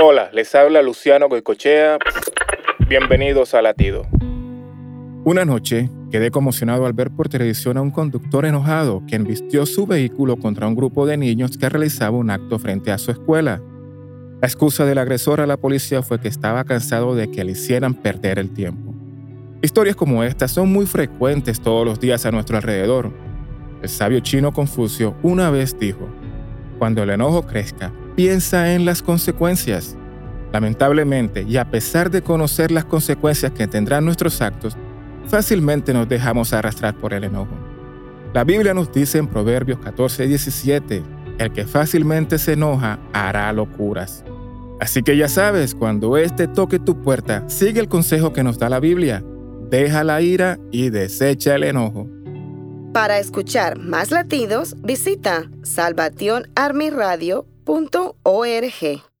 Hola, les habla Luciano Goicochea. Bienvenidos a Latido. Una noche quedé conmocionado al ver por televisión a un conductor enojado que embistió su vehículo contra un grupo de niños que realizaba un acto frente a su escuela. La excusa del agresor a la policía fue que estaba cansado de que le hicieran perder el tiempo. Historias como estas son muy frecuentes todos los días a nuestro alrededor. El sabio chino Confucio una vez dijo, cuando el enojo crezca, piensa en las consecuencias. Lamentablemente, y a pesar de conocer las consecuencias que tendrán nuestros actos, fácilmente nos dejamos arrastrar por el enojo. La Biblia nos dice en Proverbios 14 y 17, el que fácilmente se enoja hará locuras. Así que ya sabes, cuando éste toque tu puerta, sigue el consejo que nos da la Biblia. Deja la ira y desecha el enojo. Para escuchar más latidos, visita salvationarmyradio.org.